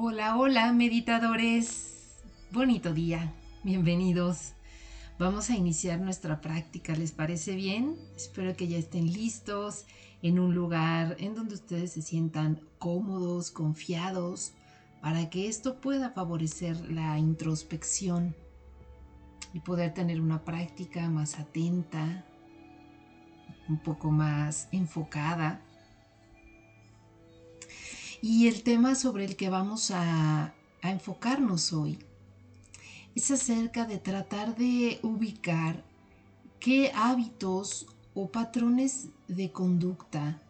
Hola, hola, meditadores. Bonito día. Bienvenidos. Vamos a iniciar nuestra práctica. ¿Les parece bien? Espero que ya estén listos en un lugar en donde ustedes se sientan cómodos, confiados, para que esto pueda favorecer la introspección y poder tener una práctica más atenta, un poco más enfocada y el tema sobre el que vamos a, enfocarnos hoy es acerca de tratar de ubicar qué hábitos o patrones de conducta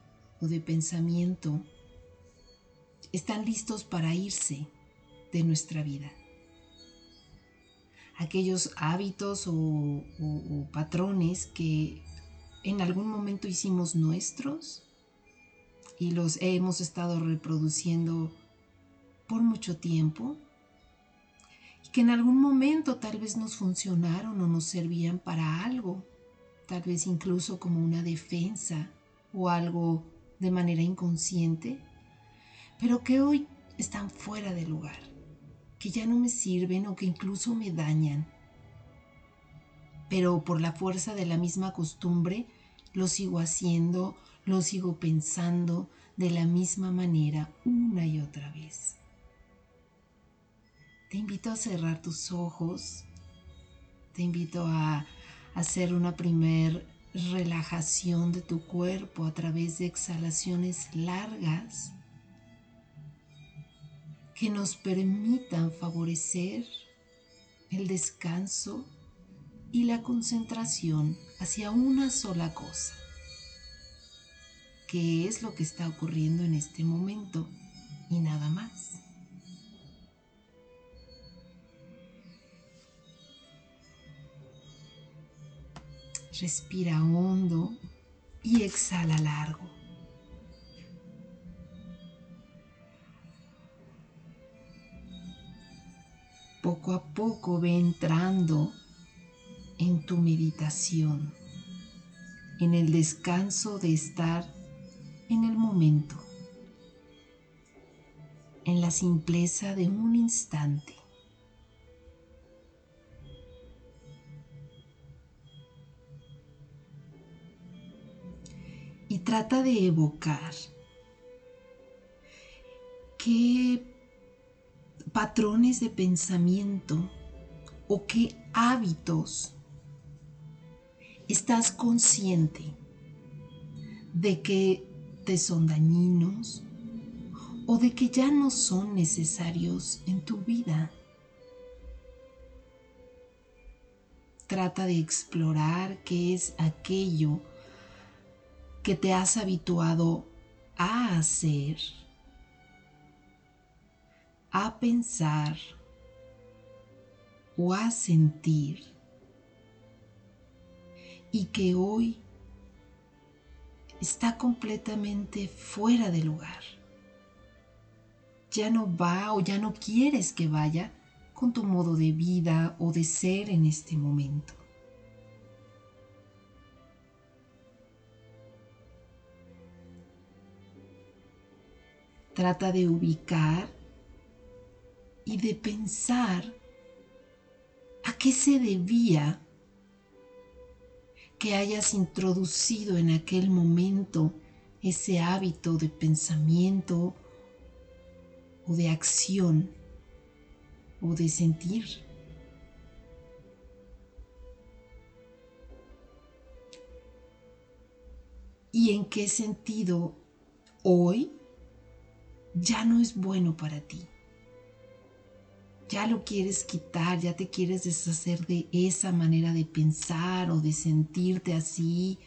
o de pensamiento están listos para irse de nuestra vida. Aquellos hábitos o patrones que en algún momento hicimos nuestros y los hemos estado reproduciendo por mucho tiempo y que en algún momento tal vez nos funcionaron o nos servían para algo, tal vez incluso como una defensa o algo de manera inconsciente, pero que hoy están fuera de lugar, que ya no me sirven o que incluso me dañan. Pero por la fuerza de la misma costumbre, lo sigo haciendo lo sigo pensando de la misma manera una y otra vez. Te invito a cerrar tus ojos, te invito a hacer una primer relajación de tu cuerpo a través de exhalaciones largas que nos permitan favorecer el descanso y la concentración hacia una sola cosa qué es lo que está ocurriendo en este momento y nada más. Respira hondo y exhala largo. Poco a poco ve entrando en tu meditación, en el descanso de estar en el momento, en la simpleza de un instante. Y trata de evocar qué patrones de pensamiento o qué hábitos estás consciente de que son dañinos o de que ya no son necesarios en tu vida. Trata de explorar qué es aquello que te has habituado a hacer, a pensar o a sentir y que hoy está completamente fuera de lugar. Ya no va o ya no quieres que vaya con tu modo de vida o de ser en este momento. Trata de ubicar y de pensar a qué se debía que hayas introducido en aquel momento ese hábito de pensamiento o de acción o de sentir. ¿Y en qué sentido hoy ya no es bueno para ti? Ya lo quieres quitar, ya te quieres deshacer de esa manera de pensar o de sentirte así,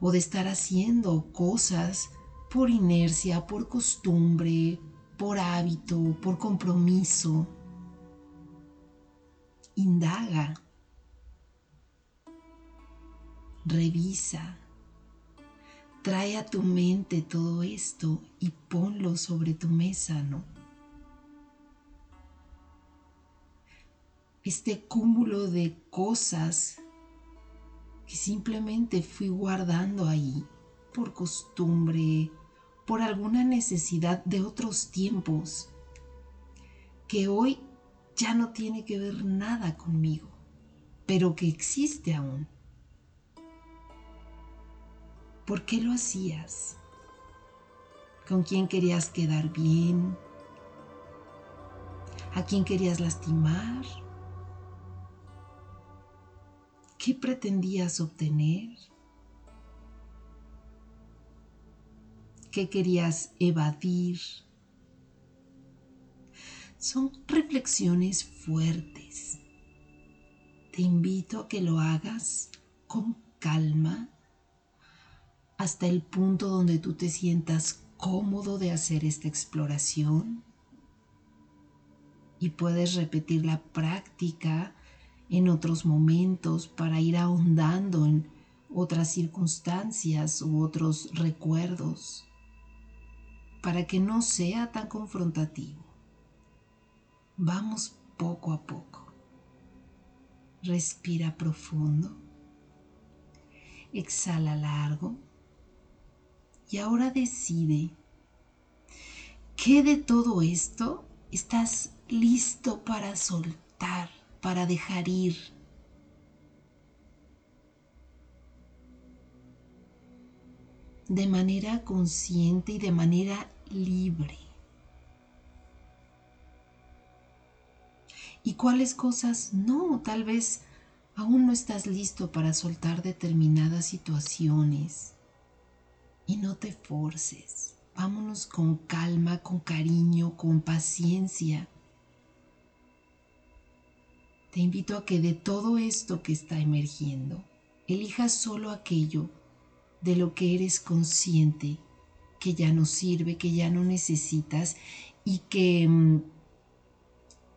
o de estar haciendo cosas por inercia, por costumbre, por hábito, por compromiso. Indaga, revisa, trae a tu mente todo esto y ponlo sobre tu mesa, ¿no? Este cúmulo de cosas que simplemente fui guardando ahí por costumbre por alguna necesidad de otros tiempos que hoy ya no tiene que ver nada conmigo, pero que existe aún. ¿Por qué lo hacías? ¿Con quién querías quedar bien? ¿A quién querías lastimar? ¿Qué pretendías obtener? ¿Qué querías evadir? Son reflexiones fuertes. Te invito a que lo hagas con calma hasta el punto donde tú te sientas cómodo de hacer esta exploración y puedes repetir la práctica en otros momentos para ir ahondando en otras circunstancias u otros recuerdos para que no sea tan confrontativo. Vamos poco a poco. Respira profundo. Exhala largo. Y ahora decide qué de todo esto estás listo para soltar para dejar ir. de manera consciente y de manera libre. ¿Y cuáles cosas no? Tal vez aún no estás listo para soltar determinadas situaciones. Y no te forces. Vámonos con calma, con cariño, con paciencia te invito a que de todo esto que está emergiendo, elijas solo aquello de lo que eres consciente que ya no sirve, que ya no necesitas y que mm,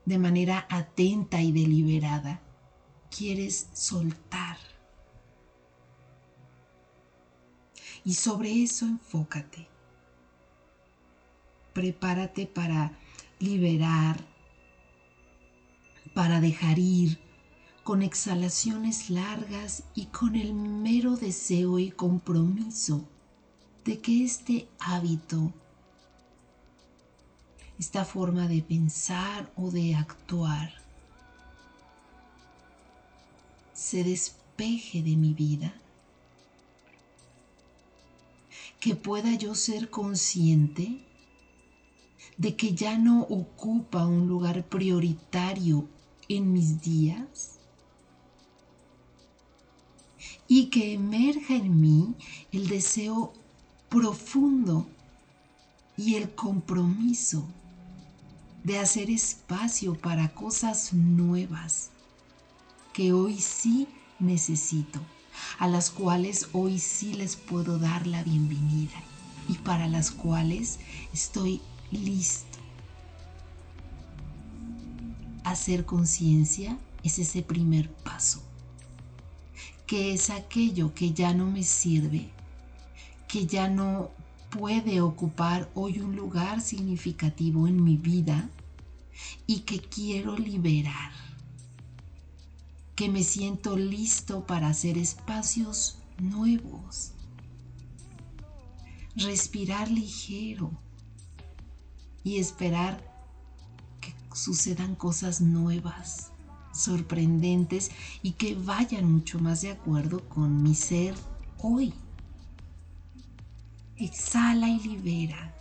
de manera atenta y deliberada quieres soltar. Y sobre eso enfócate. Prepárate para liberar, para dejar ir, con exhalaciones largas y con el mero deseo y compromiso de que este hábito, esta forma de pensar o de actuar, se despeje de mi vida, que pueda yo ser consciente de que ya no ocupa un lugar prioritario en mis días y que emerja en mí el deseo profundo y el compromiso de hacer espacio para cosas nuevas que hoy sí necesito, a las cuales hoy sí les puedo dar la bienvenida y para las cuales estoy listo hacer conciencia es ese primer paso, que es aquello que ya no me sirve, que ya no puede ocupar hoy un lugar significativo en mi vida y que quiero liberar, que me siento listo para hacer espacios nuevos, respirar ligero y esperar sucedan cosas nuevas, sorprendentes y que vayan mucho más de acuerdo con mi ser hoy. Exhala y libera.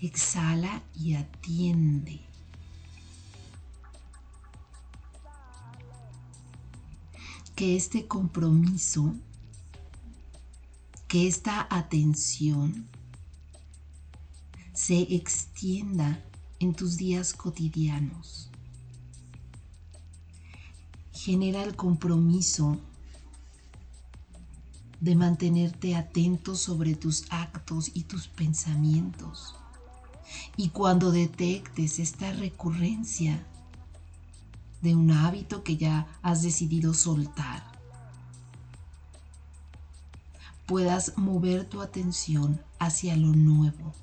Exhala y atiende. Que este compromiso, que esta atención se extienda en tus días cotidianos. Genera el compromiso de mantenerte atento sobre tus actos y tus pensamientos. Y cuando detectes esta recurrencia de un hábito que ya has decidido soltar, puedas mover tu atención hacia lo nuevo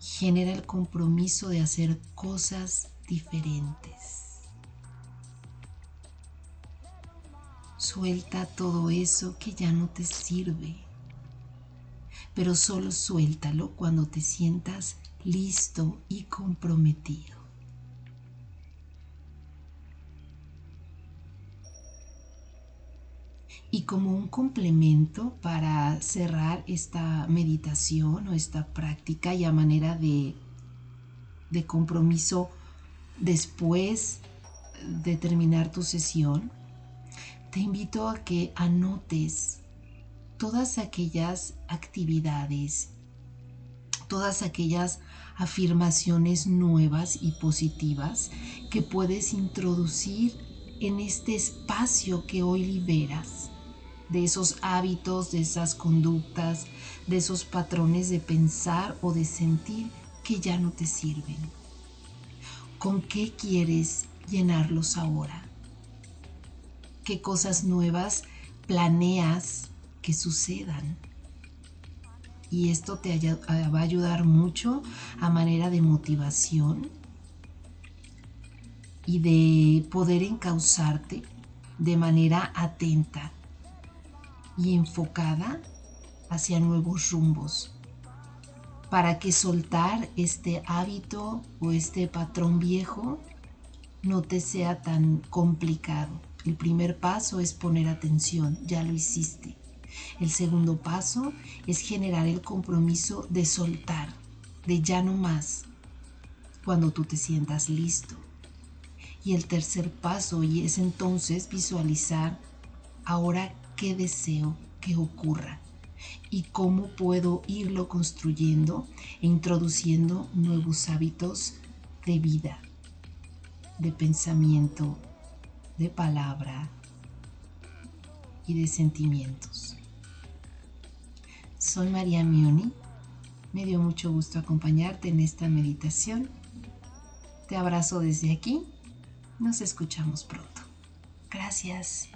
genera el compromiso de hacer cosas diferentes. Suelta todo eso que ya no te sirve. pero solo suéltalo cuando te sientas listo y comprometido. Y como un complemento para cerrar esta meditación o esta práctica y a manera de, de compromiso después de terminar tu sesión, te invito a que anotes todas aquellas actividades, todas aquellas afirmaciones nuevas y positivas que puedes introducir en este espacio que hoy liberas de esos hábitos, de esas conductas, de esos patrones de pensar o de sentir que ya no te sirven. ¿Con qué quieres llenarlos ahora? ¿Qué cosas nuevas planeas que sucedan? Y esto te va a ayudar mucho a manera de motivación y de poder encauzarte de manera atenta y enfocada hacia nuevos rumbos, para que soltar este hábito o este patrón viejo no te sea tan complicado. El primer paso es poner atención, ya lo hiciste. El segundo paso es generar el compromiso de soltar, de ya no más, cuando tú te sientas listo. Y el tercer paso y es entonces visualizar ahora qué deseo que ocurra y cómo puedo irlo construyendo e introduciendo nuevos hábitos de vida, de pensamiento, de palabra y de sentimientos. Soy María Mioni. Me dio mucho gusto acompañarte en esta meditación. Te abrazo desde aquí. Nos escuchamos pronto. Gracias.